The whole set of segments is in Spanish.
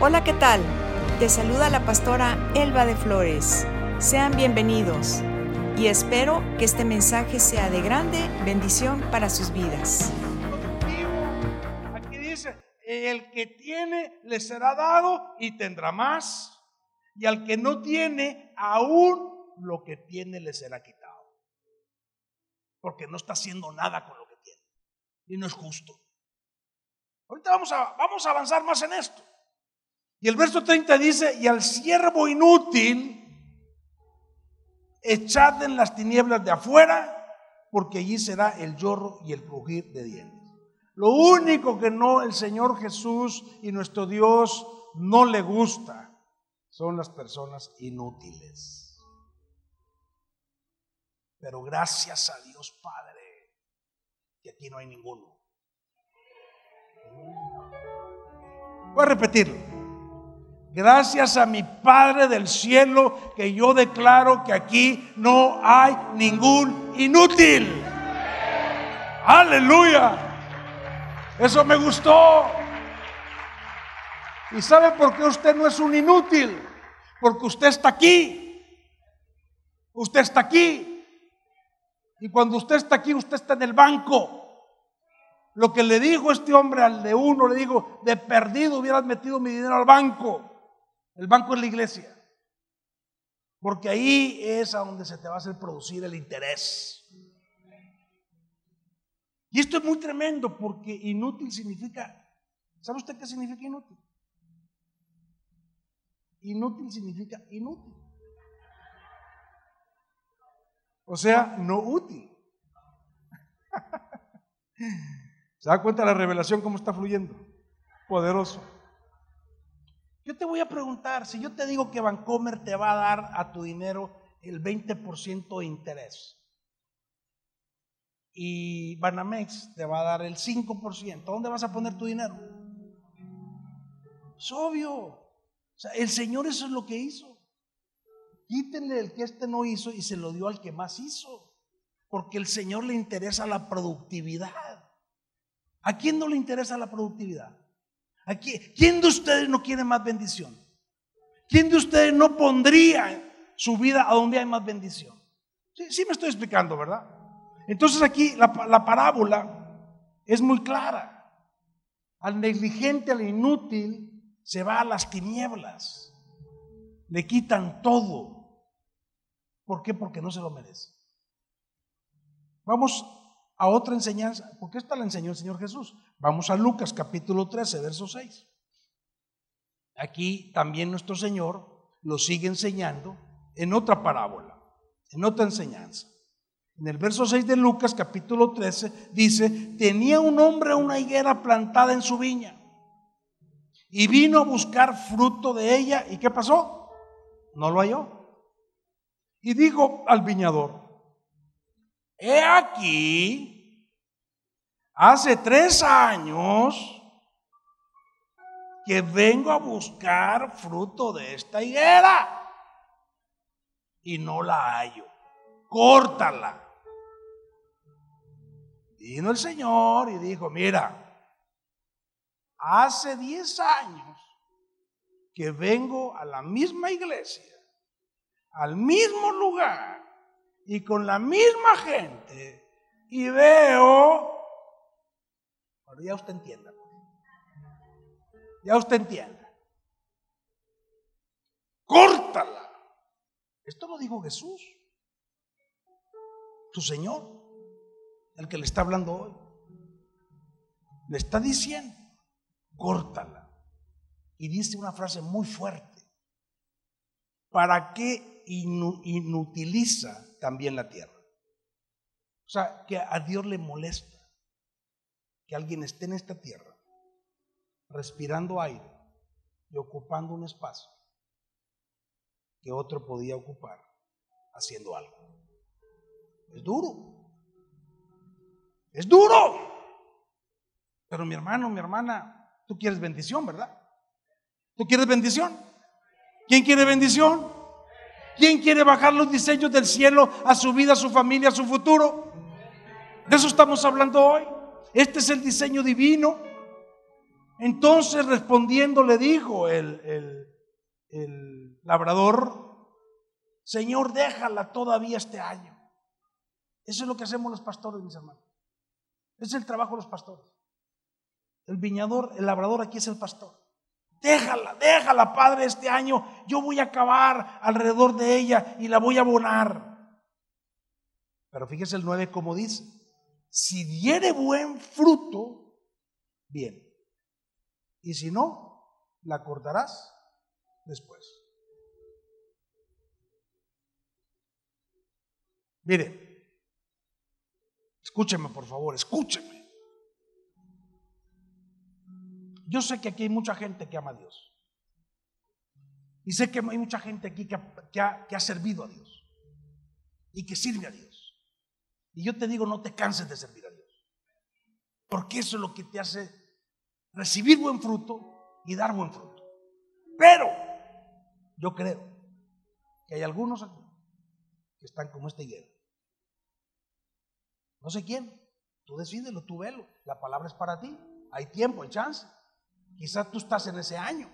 Hola, ¿qué tal? Te saluda la pastora Elba de Flores. Sean bienvenidos y espero que este mensaje sea de grande bendición para sus vidas. Aquí dice, el que tiene le será dado y tendrá más. Y al que no tiene, aún lo que tiene le será quitado. Porque no está haciendo nada con lo que tiene. Y no es justo. Ahorita vamos a, vamos a avanzar más en esto. Y el verso 30 dice, y al siervo inútil, echad en las tinieblas de afuera, porque allí será el lloro y el crujir de dientes. Lo único que no el Señor Jesús y nuestro Dios no le gusta son las personas inútiles. Pero gracias a Dios Padre, que aquí no hay ninguno. Voy a repetirlo. Gracias a mi Padre del cielo que yo declaro que aquí no hay ningún inútil. Aleluya. Eso me gustó. ¿Y sabe por qué usted no es un inútil? Porque usted está aquí. Usted está aquí. Y cuando usted está aquí, usted está en el banco. Lo que le dijo este hombre al de uno, le dijo, de perdido hubieras metido mi dinero al banco. El banco es la iglesia. Porque ahí es a donde se te va a hacer producir el interés. Y esto es muy tremendo porque inútil significa, ¿sabe usted qué significa inútil? Inútil significa inútil. O sea, no útil. ¿Se da cuenta la revelación cómo está fluyendo? Poderoso. Yo te voy a preguntar, si yo te digo que Vancomer te va a dar a tu dinero el 20% de interés y Banamex te va a dar el 5%, ¿dónde vas a poner tu dinero? Es obvio. O sea, el Señor eso es lo que hizo. Quítenle el que este no hizo y se lo dio al que más hizo. Porque el Señor le interesa la productividad. ¿A quién no le interesa la productividad? ¿Quién de ustedes no quiere más bendición? ¿Quién de ustedes no pondría su vida a donde hay más bendición? Sí, me estoy explicando, ¿verdad? Entonces aquí la, la parábola es muy clara. Al negligente, al inútil, se va a las tinieblas. Le quitan todo. ¿Por qué? Porque no se lo merece. Vamos a otra enseñanza, porque esta la enseñó el Señor Jesús. Vamos a Lucas capítulo 13, verso 6. Aquí también nuestro Señor lo sigue enseñando en otra parábola, en otra enseñanza. En el verso 6 de Lucas capítulo 13 dice, tenía un hombre una higuera plantada en su viña y vino a buscar fruto de ella. ¿Y qué pasó? No lo halló. Y dijo al viñador, he aquí, hace tres años que vengo a buscar fruto de esta higuera y no la hallo. Córtala. Vino el Señor y dijo, mira, hace diez años que vengo a la misma iglesia, al mismo lugar, y con la misma gente y veo, bueno, ya usted entienda, ya usted entienda, córtala. Esto lo dijo Jesús, tu Señor, el que le está hablando hoy. Le está diciendo, córtala. Y dice una frase muy fuerte. ¿Para qué inutiliza también la tierra. O sea, que a Dios le molesta que alguien esté en esta tierra respirando aire y ocupando un espacio que otro podía ocupar haciendo algo. Es duro. Es duro. Pero mi hermano, mi hermana, tú quieres bendición, ¿verdad? ¿Tú quieres bendición? ¿Quién quiere bendición? ¿Quién quiere bajar los diseños del cielo a su vida, a su familia, a su futuro? De eso estamos hablando hoy. Este es el diseño divino. Entonces respondiendo le dijo el, el, el labrador, Señor, déjala todavía este año. Eso es lo que hacemos los pastores, mis hermanos. Ese es el trabajo de los pastores. El viñador, el labrador aquí es el pastor. Déjala, déjala, Padre, este año. Yo voy a acabar alrededor de ella y la voy a abonar. Pero fíjese el 9 como dice. Si diere buen fruto, bien. Y si no, la cortarás después. Mire, escúcheme por favor, escúcheme. Yo sé que aquí hay mucha gente que ama a Dios. Y sé que hay mucha gente aquí que ha, servido a Dios y que sirve a Dios. Y yo te digo, no te canses de servir a Dios. Porque eso es lo que te hace recibir buen fruto y dar buen fruto. Pero yo creo que hay algunos aquí que están como este higuero. No sé quién. Tú decídelo, tú velo. La palabra es para ti. Hay tiempo, hay chance. Quizás tú estás en ese año.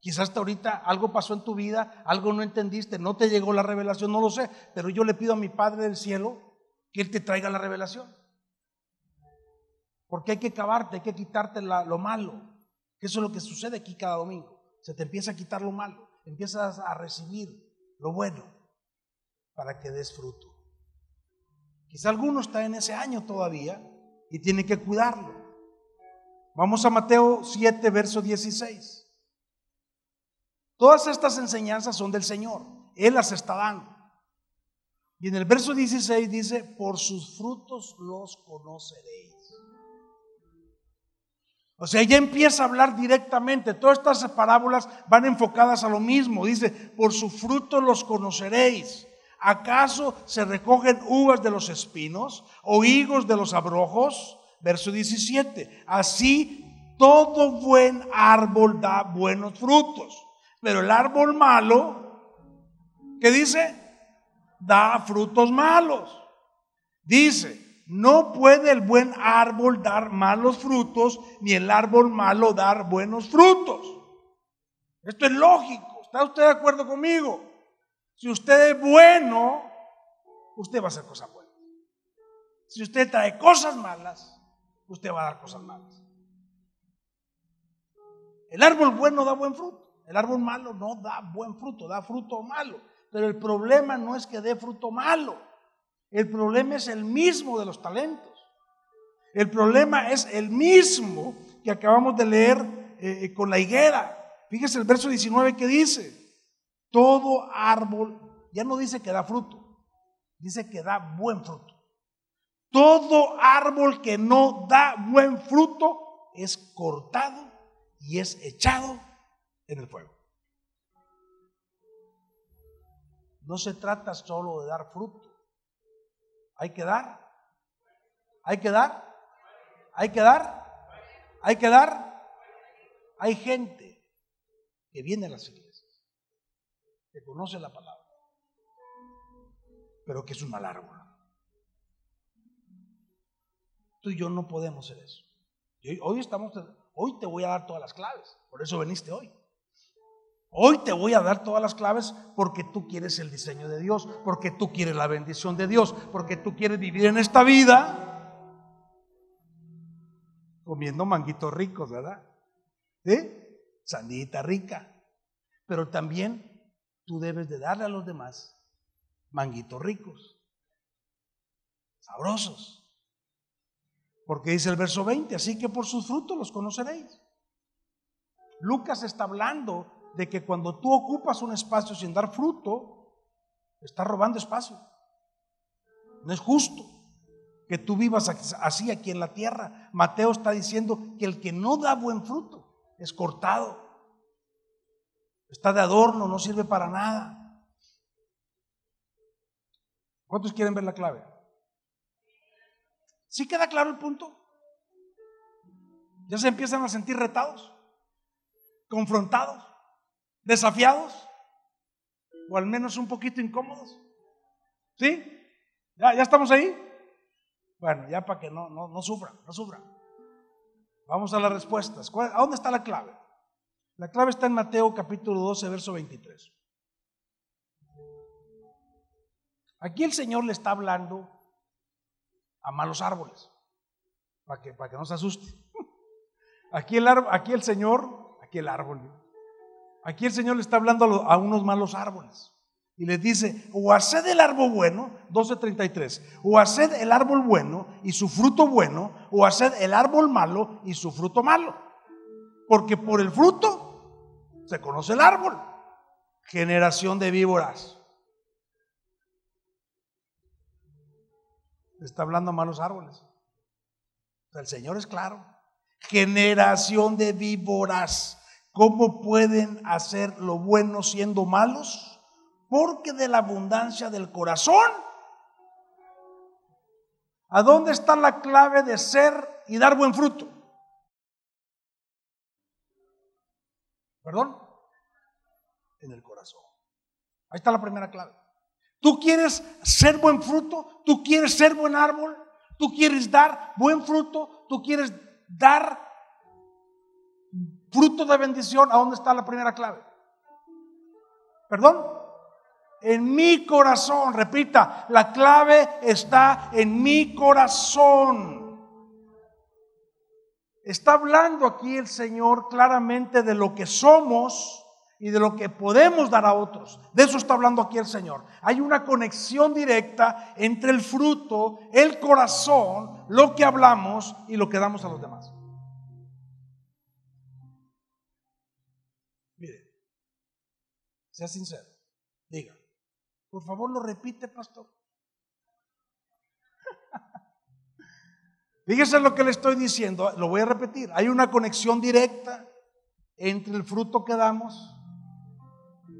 Quizás ahorita algo pasó en tu vida, algo no entendiste, no te llegó la revelación, no lo sé. Pero yo le pido a mi Padre del cielo que Él te traiga la revelación. Porque hay que acabarte, hay que quitarte lo malo. Eso es lo que sucede aquí cada domingo. Se te empieza a quitar lo malo, empiezas a recibir lo bueno para que des fruto. Quizá alguno está en ese año todavía y tiene que cuidarlo. Vamos a Mateo 7, verso 16. Todas estas enseñanzas son del Señor. Él las está dando. Y en el verso 16 dice, por sus frutos los conoceréis. O sea, ella empieza a hablar directamente. Todas estas parábolas van enfocadas a lo mismo. Dice, por su fruto los conoceréis. ¿Acaso se recogen uvas de los espinos o higos de los abrojos? Verso 17. Así todo buen árbol da buenos frutos. Pero el árbol malo, ¿qué dice? Da frutos malos. Dice, no puede el buen árbol dar malos frutos, ni el árbol malo dar buenos frutos. Esto es lógico. ¿Está usted de acuerdo conmigo? Si usted es bueno, usted va a hacer cosas buenas. Si usted trae cosas malas, usted va a dar cosas malas. El árbol bueno da buen fruto. El árbol malo no da buen fruto, da fruto malo. Pero el problema no es que dé fruto malo. El problema es el mismo de los talentos. El problema es el mismo que acabamos de leer eh, eh, con la higuera. Fíjese el verso 19 que dice, todo árbol, ya no dice que da fruto, dice que da buen fruto. Todo árbol que no da buen fruto es cortado y es echado en el fuego. No se trata solo de dar fruto. Hay que dar. Hay que dar. Hay que dar. Hay que dar. Hay gente que viene a las iglesias, que conoce la palabra, pero que es un mal árbol. Tú y yo no podemos ser eso. Hoy estamos, hoy te voy a dar todas las claves, por eso veniste hoy. Hoy te voy a dar todas las claves porque tú quieres el diseño de Dios, porque tú quieres la bendición de Dios, porque tú quieres vivir en esta vida comiendo manguitos ricos, ¿verdad? ¿Sí? Sandita rica. Pero también tú debes de darle a los demás manguitos ricos, sabrosos. Porque dice el verso 20, así que por sus frutos los conoceréis. Lucas está hablando de que cuando tú ocupas un espacio sin dar fruto, estás robando espacio. No es justo que tú vivas así aquí en la tierra. Mateo está diciendo que el que no da buen fruto es cortado. Está de adorno, no sirve para nada. ¿Cuántos quieren ver la clave? ¿Sí queda claro el punto? ¿Ya se empiezan a sentir retados? ¿Confrontados? desafiados o al menos un poquito incómodos. ¿Sí? ¿Ya, ya estamos ahí? Bueno, ya para que no, no, no sufran, no sufran. Vamos a las respuestas. ¿A dónde está la clave? La clave está en Mateo capítulo 12, verso 23. Aquí el Señor le está hablando a malos árboles, para que, para que no se asuste. Aquí el, aquí el Señor, aquí el árbol, aquí el Señor le está hablando a, a unos malos árboles. Y les dice, o haced el árbol bueno, 12.33, o haced el árbol bueno y su fruto bueno, o haced el árbol malo y su fruto malo. Porque por el fruto se conoce el árbol. Generación de víboras. Está hablando a malos árboles. El Señor es claro. Generación de víboras. ¿Cómo pueden hacer lo bueno siendo malos? Porque de la abundancia del corazón. ¿A dónde está la clave de ser y dar buen fruto? ¿Perdón? En el corazón. Ahí está la primera clave. Tú quieres ser buen fruto, tú quieres ser buen árbol, tú quieres dar buen fruto, tú quieres dar fruto de bendición. ¿A dónde está la primera clave? ¿Perdón? En mi corazón, repita, la clave está en mi corazón. Está hablando aquí el Señor claramente de lo que somos y de lo que podemos dar a otros. De eso está hablando aquí el Señor. Hay una conexión directa entre el fruto, el corazón, lo que hablamos y lo que damos a los demás. Mire, sea sincero, diga, por favor lo repite, pastor. Fíjese lo que le estoy diciendo, lo voy a repetir. Hay una conexión directa entre el fruto que damos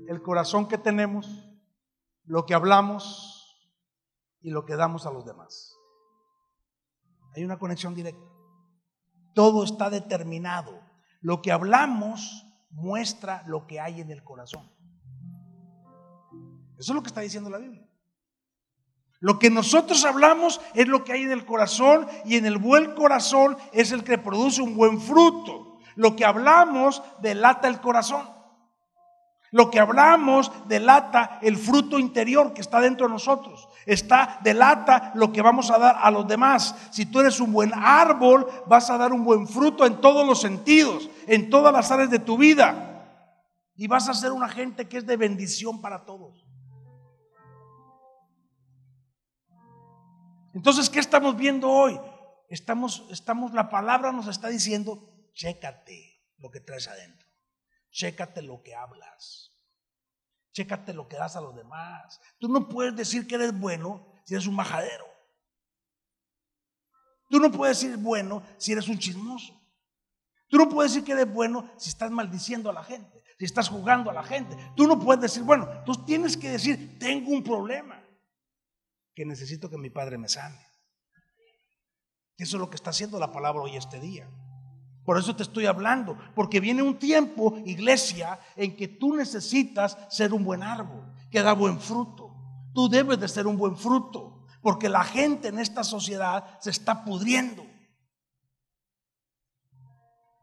el corazón que tenemos, lo que hablamos y lo que damos a los demás. Hay una conexión directa. Todo está determinado. Lo que hablamos muestra lo que hay en el corazón. Eso es lo que está diciendo la Biblia. Lo que nosotros hablamos es lo que hay en el corazón y en el buen corazón es el que produce un buen fruto. Lo que hablamos delata el corazón. Lo que hablamos delata el fruto interior que está dentro de nosotros. Está delata lo que vamos a dar a los demás. Si tú eres un buen árbol, vas a dar un buen fruto en todos los sentidos, en todas las áreas de tu vida. Y vas a ser una gente que es de bendición para todos. Entonces, ¿qué estamos viendo hoy? Estamos, estamos, la palabra nos está diciendo, chécate lo que traes adentro. Chécate lo que hablas. Chécate lo que das a los demás. Tú no puedes decir que eres bueno si eres un majadero. Tú no puedes decir bueno si eres un chismoso. Tú no puedes decir que eres bueno si estás maldiciendo a la gente, si estás jugando a la gente. Tú no puedes decir, bueno, tú tienes que decir, tengo un problema que necesito que mi padre me sane. Eso es lo que está haciendo la palabra hoy este día. Por eso te estoy hablando, porque viene un tiempo, iglesia, en que tú necesitas ser un buen árbol, que da buen fruto. Tú debes de ser un buen fruto, porque la gente en esta sociedad se está pudriendo.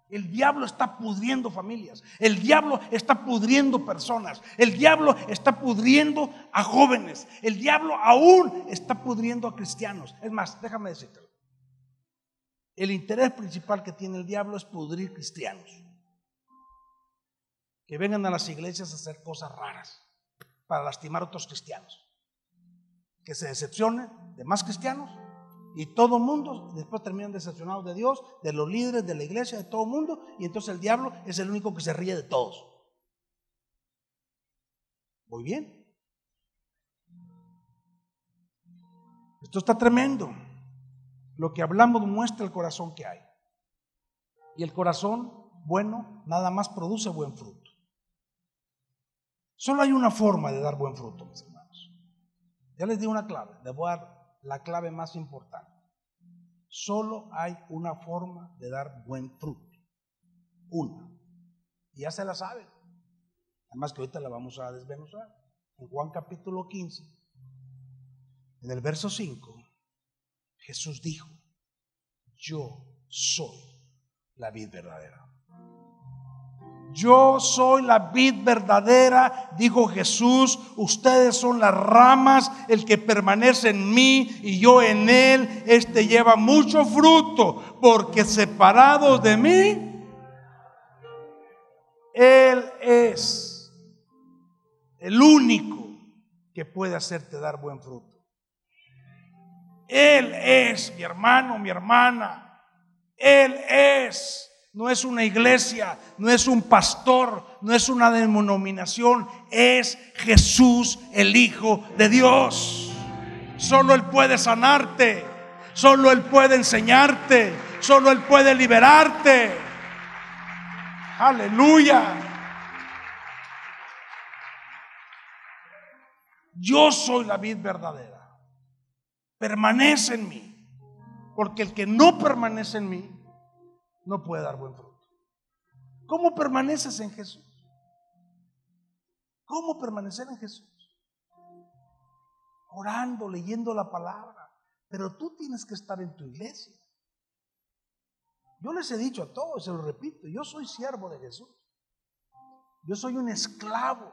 El diablo está pudriendo familias, el diablo está pudriendo personas, el diablo está pudriendo a jóvenes, el diablo aún está pudriendo a cristianos. Es más, déjame decirte. El interés principal que tiene el diablo es pudrir cristianos. Que vengan a las iglesias a hacer cosas raras para lastimar a otros cristianos. Que se decepcionen de más cristianos y todo el mundo después terminan decepcionados de Dios, de los líderes de la iglesia, de todo el mundo, y entonces el diablo es el único que se ríe de todos. Muy bien. Esto está tremendo. Lo que hablamos muestra el corazón que hay. Y el corazón bueno nada más produce buen fruto. Solo hay una forma de dar buen fruto, mis hermanos. Ya les di una clave, les voy a dar la clave más importante. Solo hay una forma de dar buen fruto. Una. Y ya se la saben. Además que ahorita la vamos a desmenuzar. En Juan capítulo 15, en el verso 5, Jesús dijo, yo soy la vid verdadera. Yo soy la vid verdadera, dijo Jesús, ustedes son las ramas, el que permanece en mí y yo en él, este lleva mucho fruto, porque separados de mí, él es el único que puede hacerte dar buen fruto. Él es mi hermano, mi hermana. Él es no es una iglesia, no es un pastor, no es una denominación, es Jesús el Hijo de Dios. Solo Él puede sanarte, solo Él puede enseñarte, solo Él puede liberarte. Aleluya. Yo soy la vid verdadera. Permanece en mí. Porque el que no permanece en mí no puede dar buen fruto. ¿Cómo permaneces en Jesús? ¿Cómo permanecer en Jesús? Orando, leyendo la palabra. Pero tú tienes que estar en tu iglesia. Yo les he dicho a todos, se lo repito, yo soy siervo de Jesús. Yo soy un esclavo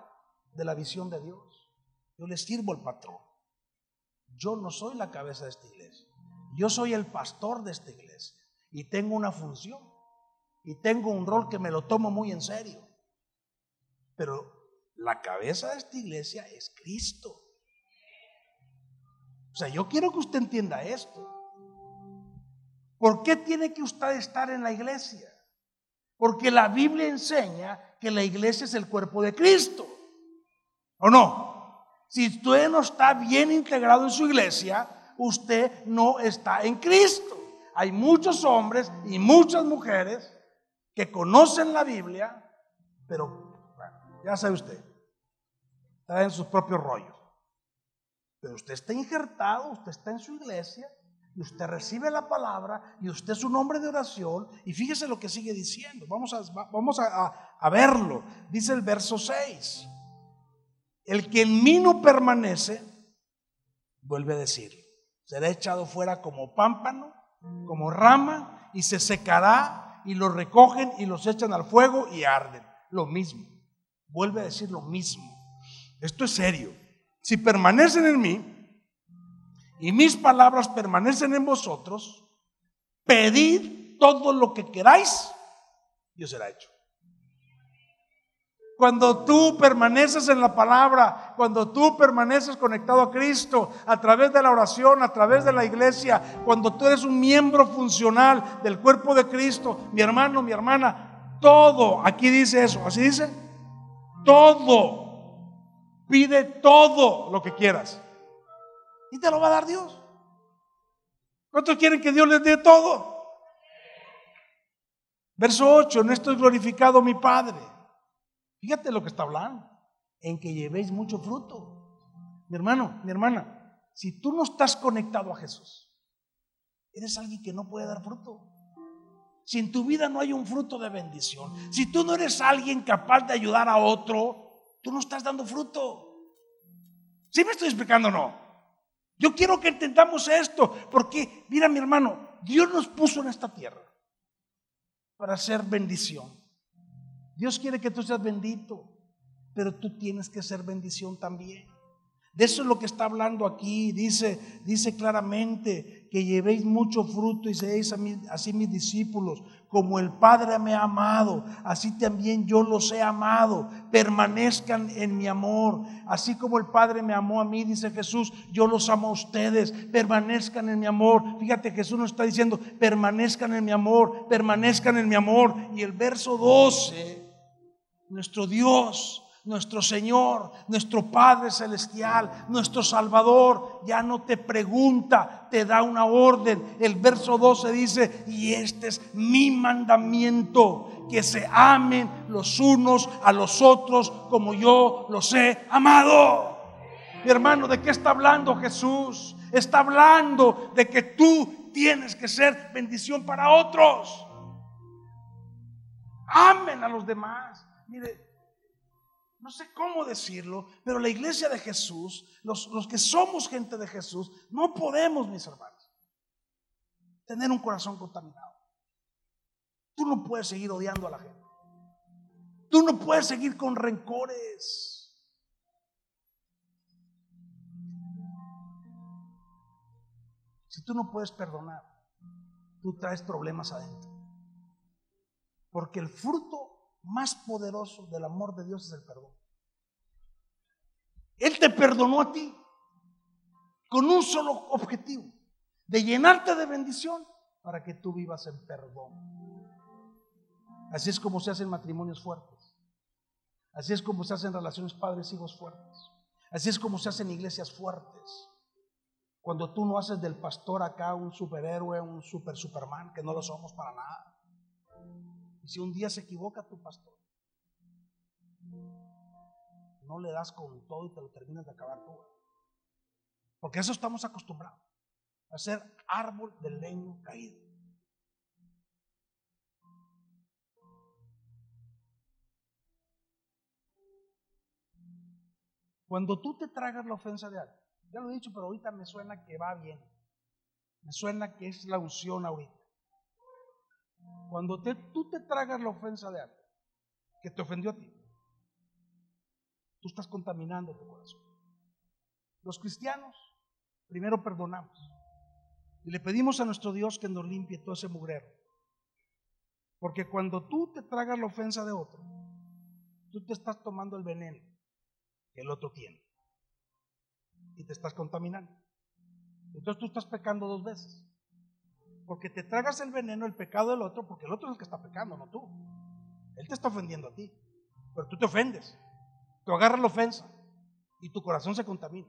de la visión de Dios. Yo le sirvo al patrón. Yo no soy la cabeza de esta iglesia. Yo soy el pastor de esta iglesia y tengo una función y tengo un rol que me lo tomo muy en serio. Pero la cabeza de esta iglesia es Cristo. O sea, yo quiero que usted entienda esto. ¿Por qué tiene que usted estar en la iglesia? Porque la Biblia enseña que la iglesia es el cuerpo de Cristo. ¿O no? Si usted no está bien integrado en su iglesia, usted no está en Cristo hay muchos hombres y muchas mujeres que conocen la Biblia, pero ya sabe usted, está en sus propios rollos. Pero usted está injertado, usted está en su iglesia y usted recibe la palabra y usted es un hombre de oración y fíjese lo que sigue diciendo. Vamos a, vamos a, a verlo. Dice el verso 6. El que en mí no permanece, vuelve a decir, será echado fuera como pámpano como rama y se secará y los recogen y los echan al fuego y arden. Lo mismo. Vuelve a decir lo mismo. Esto es serio. Si permanecen en mí y mis palabras permanecen en vosotros, pedid todo lo que queráis y os será hecho. Cuando tú permaneces en la palabra, cuando tú permaneces conectado a Cristo a través de la oración, a través de la iglesia, cuando tú eres un miembro funcional del cuerpo de Cristo, mi hermano, mi hermana, todo, aquí dice eso, así dice, todo, pide todo lo que quieras y te lo va a dar Dios. ¿Cuántos quieren que Dios les dé todo? Verso 8, no estoy glorificado mi Padre Fíjate lo que está hablando, en que llevéis mucho fruto. Mi hermano, mi hermana, si tú no estás conectado a Jesús, eres alguien que no puede dar fruto. Si en tu vida no hay un fruto de bendición, si tú no eres alguien capaz de ayudar a otro, tú no estás dando fruto. ¿Sí me estoy explicando o no? Yo quiero que entendamos esto, porque mira mi hermano, Dios nos puso en esta tierra para hacer bendición. Dios quiere que tú seas bendito, pero tú tienes que ser bendición también. De eso es lo que está hablando aquí. Dice, dice claramente que llevéis mucho fruto y seáis así mis discípulos. Como el Padre me ha amado, así también yo los he amado. Permanezcan en mi amor. Así como el Padre me amó a mí, dice Jesús, yo los amo a ustedes. Permanezcan en mi amor. Fíjate, Jesús nos está diciendo, permanezcan en mi amor, permanezcan en mi amor. Y el verso 12 nuestro Dios, nuestro Señor, nuestro Padre Celestial, nuestro Salvador, ya no te pregunta, te da una orden. El verso 12 dice, y este es mi mandamiento, que se amen los unos a los otros como yo los he amado. Mi hermano, ¿de qué está hablando Jesús? Está hablando de que tú tienes que ser bendición para otros. Amen a los demás. Mire, no sé cómo decirlo, pero la iglesia de Jesús, los, los que somos gente de Jesús, no podemos, mis hermanos, tener un corazón contaminado. Tú no puedes seguir odiando a la gente. Tú no puedes seguir con rencores. Si tú no puedes perdonar, tú traes problemas adentro. Porque el fruto más poderoso del amor de Dios es el perdón. Él te perdonó a ti con un solo objetivo, de llenarte de bendición para que tú vivas en perdón. Así es como se hacen matrimonios fuertes. Así es como se hacen relaciones padres-hijos fuertes. Así es como se hacen iglesias fuertes. Cuando tú no haces del pastor acá un superhéroe, un super superman, que no lo somos para nada. Y si un día se equivoca tu pastor, no le das con todo y te lo terminas de acabar tú. Porque eso estamos acostumbrados, a ser árbol del leño caído. Cuando tú te tragas la ofensa de alguien, ya lo he dicho, pero ahorita me suena que va bien. Me suena que es la unción ahorita. Cuando tú te tragas la ofensa de alguien que te ofendió a ti, tú estás contaminando tu corazón. Los cristianos primero perdonamos y le pedimos a nuestro Dios que nos limpie todo ese mugrero. Porque cuando tú te tragas la ofensa de otro, tú te estás tomando el veneno que el otro tiene y te estás contaminando. Entonces tú estás pecando dos veces. Porque te tragas el veneno, el pecado del otro, porque el otro es el que está pecando, no tú. Él te está ofendiendo a ti. Pero tú te ofendes. Tú agarras la ofensa y tu corazón se contamina.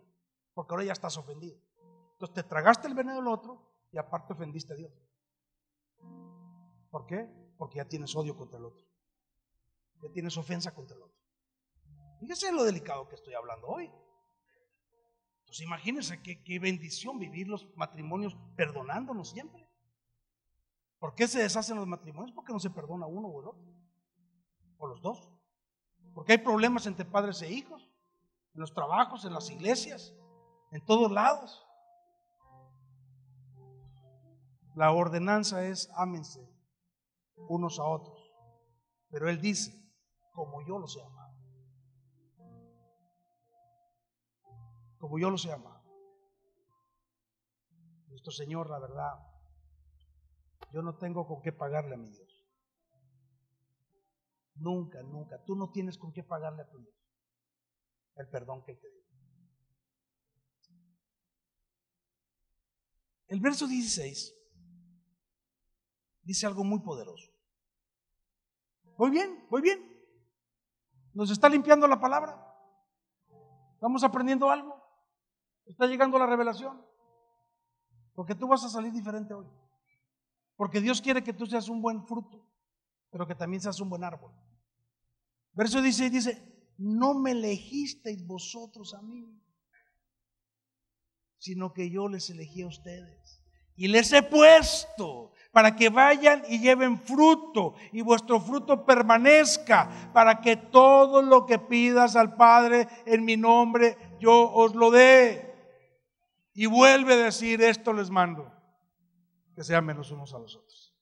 Porque ahora ya estás ofendido. Entonces te tragaste el veneno del otro y aparte ofendiste a Dios. ¿Por qué? Porque ya tienes odio contra el otro. Ya tienes ofensa contra el otro. Fíjese lo delicado que estoy hablando hoy. Pues imagínense qué, qué bendición vivir los matrimonios perdonándonos siempre. ¿Por qué se deshacen los matrimonios? Porque no se perdona uno o el otro. O los dos. Porque hay problemas entre padres e hijos. En los trabajos, en las iglesias, en todos lados. La ordenanza es ámense unos a otros. Pero Él dice, como yo los he amado. como yo los he amado. Nuestro Señor, la verdad, yo no tengo con qué pagarle a mi Dios. Nunca, nunca. Tú no tienes con qué pagarle a tu Dios el perdón que te dio. El verso 16 dice algo muy poderoso. Voy bien, voy bien. Nos está limpiando la palabra. Estamos aprendiendo algo. Está llegando la revelación. Porque tú vas a salir diferente hoy. Porque Dios quiere que tú seas un buen fruto, pero que también seas un buen árbol. Verso dice, dice, no me elegisteis vosotros a mí, sino que yo les elegí a ustedes. Y les he puesto para que vayan y lleven fruto y vuestro fruto permanezca, para que todo lo que pidas al Padre en mi nombre, yo os lo dé. Y vuelve a decir, esto les mando, que sean menos unos a los otros.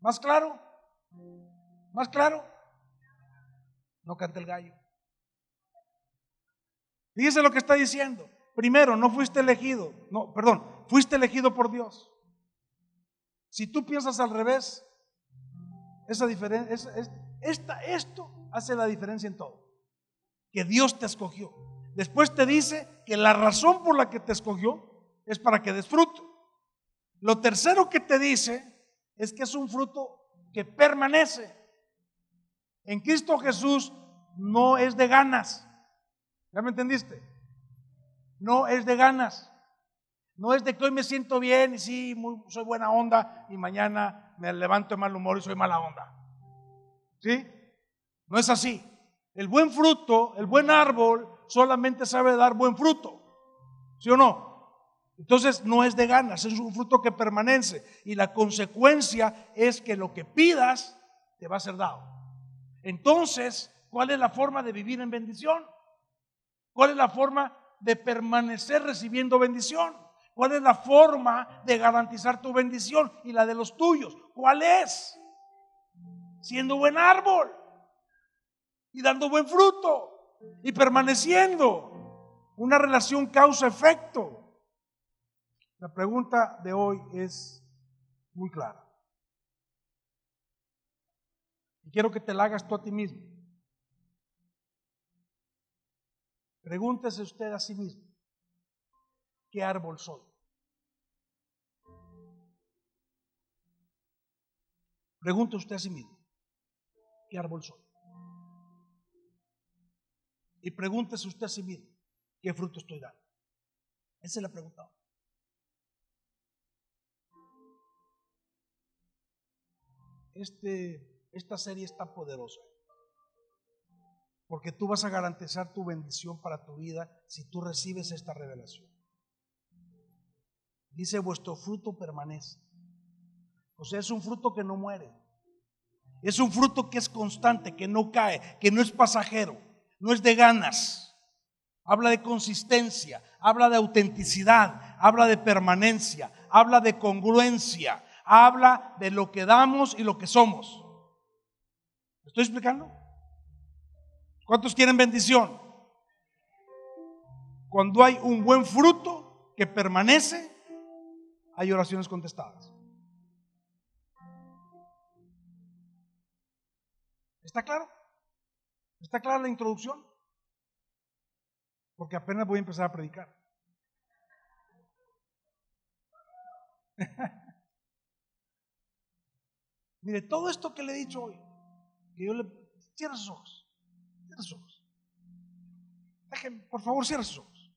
¿Más claro? ¿Más claro? No cante el gallo. Fíjese lo que está diciendo. Primero, no fuiste elegido. No, perdón, fuiste elegido por Dios. Si tú piensas al revés, esa diferencia, esta, esto hace la diferencia en todo. Que Dios te escogió. Después te dice que la razón por la que te escogió es para que des fruto. Lo tercero que te dice es que es un fruto que permanece. En Cristo Jesús no es de ganas. ¿Ya me entendiste? No es de ganas. No es de que hoy me siento bien y sí, soy buena onda y mañana me levanto de mal humor y soy mala onda. ¿Sí? No es así. El buen fruto, el buen árbol, solamente sabe dar buen fruto. ¿Sí o no? Entonces no es de ganas, es un fruto que permanece. Y la consecuencia es que lo que pidas te va a ser dado. Entonces, ¿cuál es la forma de vivir en bendición? ¿Cuál es la forma de permanecer recibiendo bendición? ¿Cuál es la forma de garantizar tu bendición y la de los tuyos? ¿Cuál es? Siendo buen árbol y dando buen fruto y permaneciendo. Una relación causa-efecto. La pregunta de hoy es muy clara. Y quiero que te la hagas tú a ti mismo. Pregúntese usted a sí mismo, ¿qué árbol soy? Pregunte usted a sí mismo, ¿qué árbol soy? Y pregúntese usted a sí mismo, ¿qué fruto estoy dando? Esa es la pregunta. Este, esta serie está poderosa. Porque tú vas a garantizar tu bendición para tu vida si tú recibes esta revelación. Dice, vuestro fruto permanece. O sea, es un fruto que no muere. Es un fruto que es constante, que no cae, que no es pasajero, no es de ganas. Habla de consistencia, habla de autenticidad, habla de permanencia, habla de congruencia, habla de lo que damos y lo que somos. ¿Me estoy explicando? ¿Cuántos quieren bendición? Cuando hay un buen fruto que permanece, hay oraciones contestadas. ¿Está claro? ¿Está clara la introducción? Porque apenas voy a empezar a predicar. Mire, todo esto que le he dicho hoy, que yo le cierre sus ojos sus ojos. por favor, cierra sus ojos.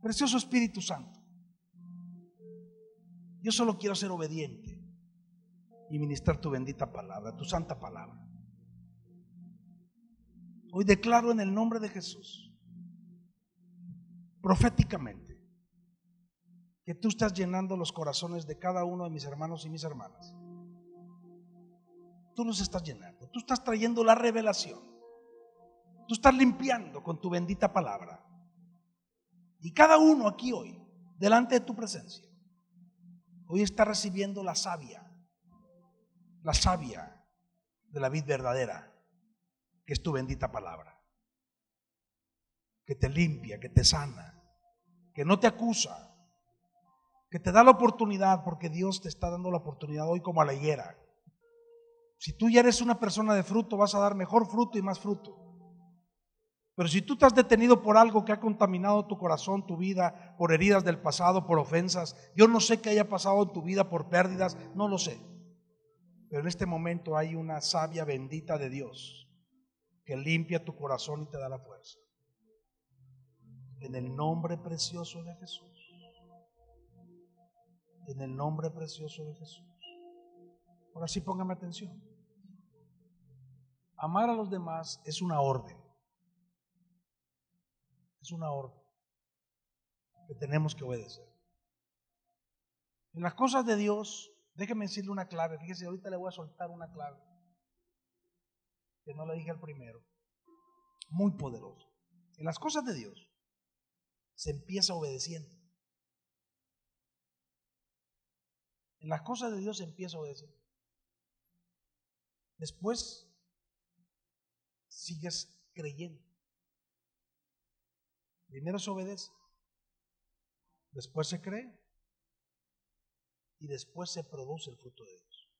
Precioso Espíritu Santo. Yo solo quiero ser obediente y ministrar tu bendita palabra, tu santa palabra. Hoy declaro en el nombre de Jesús, proféticamente, que tú estás llenando los corazones de cada uno de mis hermanos y mis hermanas. Tú los estás llenando, tú estás trayendo la revelación. Tú estás limpiando con tu bendita palabra. Y cada uno aquí hoy, delante de tu presencia, hoy está recibiendo la savia, la savia de la vida verdadera, que es tu bendita palabra, que te limpia, que te sana, que no te acusa, que te da la oportunidad, porque Dios te está dando la oportunidad hoy como a la higuera. Si tú ya eres una persona de fruto, vas a dar mejor fruto y más fruto. Pero si tú te has detenido por algo que ha contaminado tu corazón, tu vida, por heridas del pasado, por ofensas, yo no sé qué haya pasado en tu vida por pérdidas, no lo sé. Pero en este momento hay una savia bendita de Dios que limpia tu corazón y te da la fuerza. En el nombre precioso de Jesús. En el nombre precioso de Jesús. Ahora sí póngame atención. Amar a los demás es una orden. Es una orden que tenemos que obedecer. En las cosas de Dios, déjeme decirle una clave. Fíjese, ahorita le voy a soltar una clave que no le dije al primero. Muy poderoso. En las cosas de Dios se empieza obedeciendo. En las cosas de Dios se empieza obedeciendo. Después sigues creyendo. Primero se obedece, después se cree y después se produce el fruto de Dios.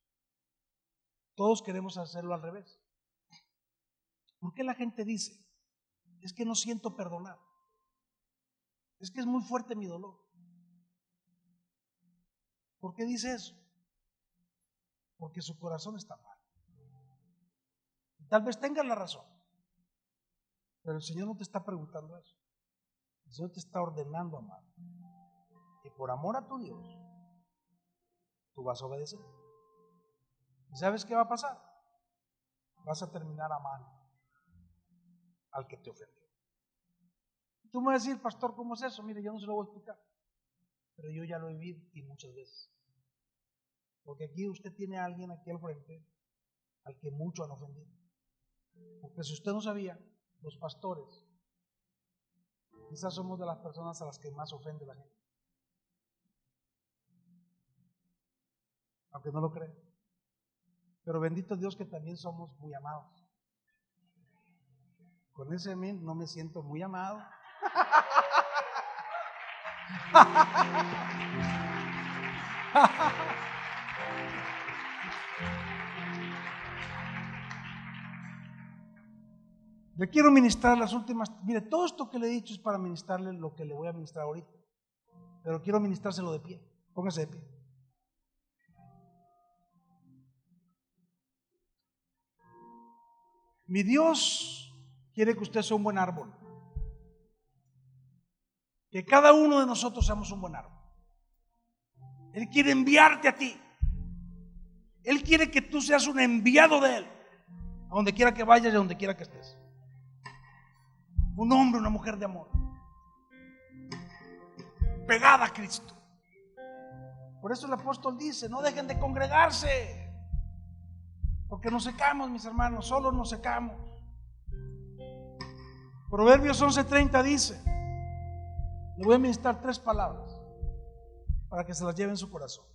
Todos queremos hacerlo al revés. ¿Por qué la gente dice? Es que no siento perdonar. Es que es muy fuerte mi dolor. ¿Por qué dice eso? Porque su corazón está mal. Tal vez tengan la razón. Pero el Señor no te está preguntando eso. El Señor te está ordenando amar. Y por amor a tu Dios, tú vas a obedecer. ¿Y sabes qué va a pasar? Vas a terminar amando al que te ofendió. Tú me vas a decir, pastor, ¿cómo es eso? Mire, yo no se lo voy a explicar. Pero yo ya lo he vivido y muchas veces. Porque aquí usted tiene a alguien aquí al frente al que mucho han ofendido. Porque si usted no sabía, los pastores. Quizás somos de las personas a las que más ofende la gente. Aunque no lo crean. Pero bendito Dios que también somos muy amados. Con ese amén no me siento muy amado. Le quiero ministrar las últimas. Mire, todo esto que le he dicho es para ministrarle lo que le voy a ministrar ahorita. Pero quiero ministrárselo de pie. Póngase de pie. Mi Dios quiere que usted sea un buen árbol. Que cada uno de nosotros seamos un buen árbol. Él quiere enviarte a ti. Él quiere que tú seas un enviado de Él. A donde quiera que vayas y a donde quiera que estés. Un hombre, una mujer de amor. Pegada a Cristo. Por eso el apóstol dice, no dejen de congregarse. Porque nos secamos, mis hermanos, solo nos secamos. Proverbios 11:30 dice, le voy a ministrar tres palabras para que se las lleve en su corazón.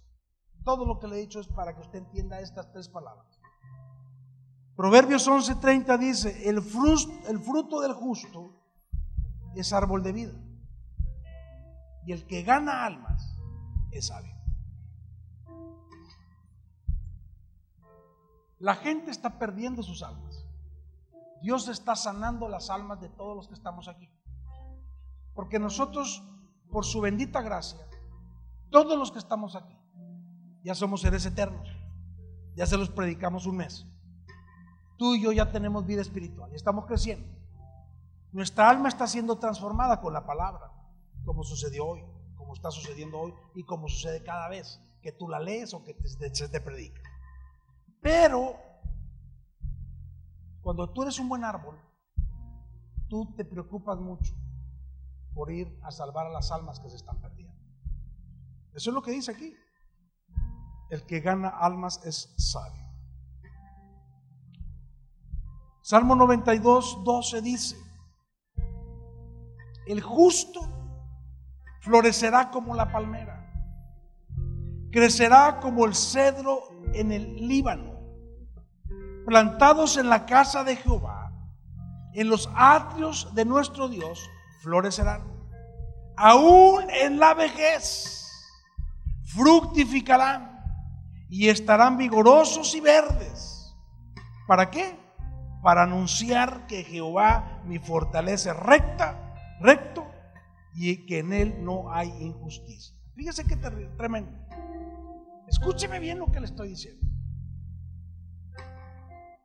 Todo lo que le he dicho es para que usted entienda estas tres palabras. Proverbios 11:30 dice, el fruto, el fruto del justo es árbol de vida. Y el que gana almas es sabio. La gente está perdiendo sus almas. Dios está sanando las almas de todos los que estamos aquí. Porque nosotros, por su bendita gracia, todos los que estamos aquí, ya somos seres eternos. Ya se los predicamos un mes. Tú y yo ya tenemos vida espiritual y estamos creciendo. Nuestra alma está siendo transformada con la palabra, como sucedió hoy, como está sucediendo hoy y como sucede cada vez que tú la lees o que se te predica. Pero cuando tú eres un buen árbol, tú te preocupas mucho por ir a salvar a las almas que se están perdiendo. Eso es lo que dice aquí. El que gana almas es sabio. Salmo 92, 12 dice, el justo florecerá como la palmera, crecerá como el cedro en el Líbano, plantados en la casa de Jehová, en los atrios de nuestro Dios, florecerán. Aún en la vejez fructificarán y estarán vigorosos y verdes. ¿Para qué? Para anunciar que Jehová mi fortaleza recta, recto y que en él no hay injusticia. Fíjese que tremendo. Escúcheme bien lo que le estoy diciendo.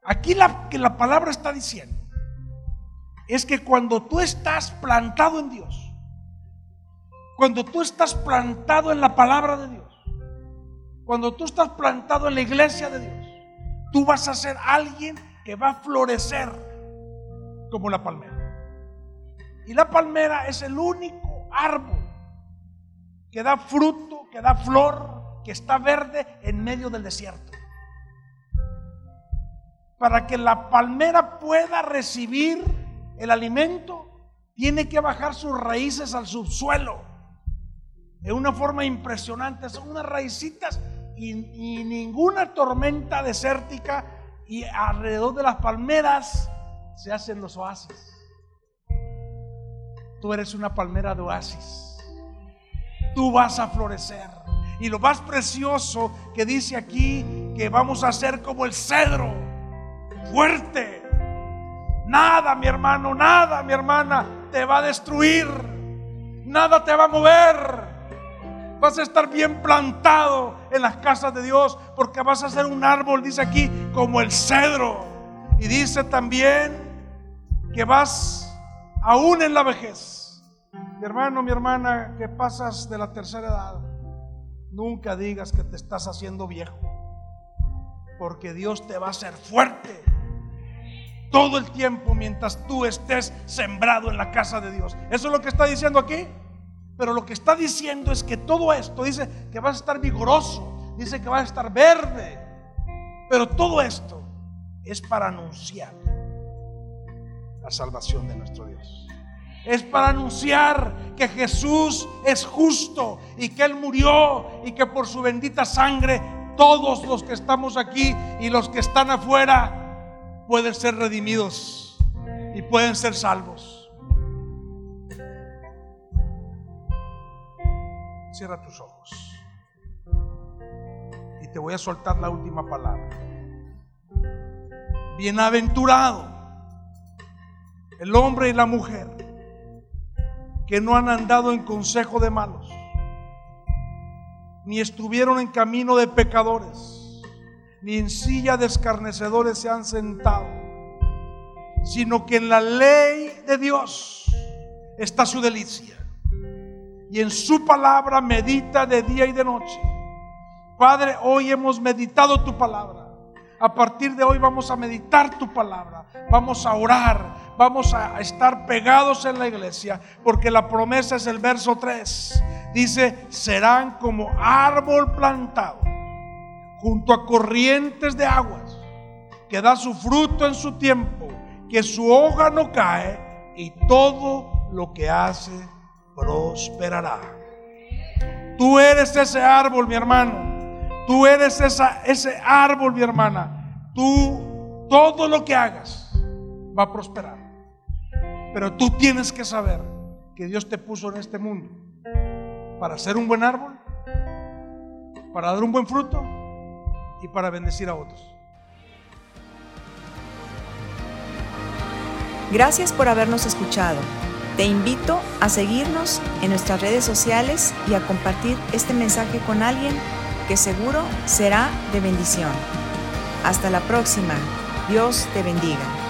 Aquí la que la palabra está diciendo es que cuando tú estás plantado en Dios, cuando tú estás plantado en la palabra de Dios, cuando tú estás plantado en la iglesia de Dios, tú vas a ser alguien que va a florecer como la palmera. Y la palmera es el único árbol que da fruto, que da flor, que está verde en medio del desierto. Para que la palmera pueda recibir el alimento, tiene que bajar sus raíces al subsuelo. De una forma impresionante. Son unas raicitas y, y ninguna tormenta desértica y alrededor de las palmeras se hacen los oasis. Tú eres una palmera de oasis. Tú vas a florecer. Y lo más precioso que dice aquí, que vamos a ser como el cedro, fuerte. Nada, mi hermano, nada, mi hermana, te va a destruir. Nada te va a mover. Vas a estar bien plantado en las casas de Dios porque vas a ser un árbol, dice aquí, como el cedro. Y dice también que vas aún en la vejez. Mi hermano, mi hermana, que pasas de la tercera edad Nunca digas que te estás haciendo viejo, porque Dios te va a hacer fuerte todo el tiempo mientras tú estés sembrado en la casa de Dios. Eso es lo que está diciendo aquí. Pero lo que está diciendo es que todo esto dice que vas a estar vigoroso, dice que vas a estar verde. Pero todo esto es para anunciar la salvación de nuestro Dios es para anunciar que Jesús es justo y que Él murió y que por su bendita sangre todos los que estamos aquí y los que están afuera pueden ser redimidos y pueden ser salvos. Cierra tus ojos. Y te voy a soltar la última palabra. Bienaventurado el hombre y la mujer que no han andado en consejo de malos, ni estuvieron en camino de pecadores, ni en silla de escarnecedores se han sentado, sino que en la ley de Dios está su delicia, y en su palabra medita de día y de noche. Padre, hoy hemos meditado tu palabra. A partir de hoy vamos a meditar tu palabra, vamos a orar, vamos a estar pegados en la iglesia, porque la promesa es el verso 3. Dice, serán como árbol plantado junto a corrientes de aguas, que da su fruto en su tiempo, que su hoja no cae y todo lo que hace prosperará. Tú eres ese árbol, mi hermano. Tú eres esa, ese árbol, mi hermana. Tú, todo lo que hagas va a prosperar. Pero tú tienes que saber que Dios te puso en este mundo para ser un buen árbol, para dar un buen fruto y para bendecir a otros. Gracias por habernos escuchado. Te invito a seguirnos en nuestras redes sociales y a compartir este mensaje con alguien que seguro será de bendición. Hasta la próxima. Dios te bendiga.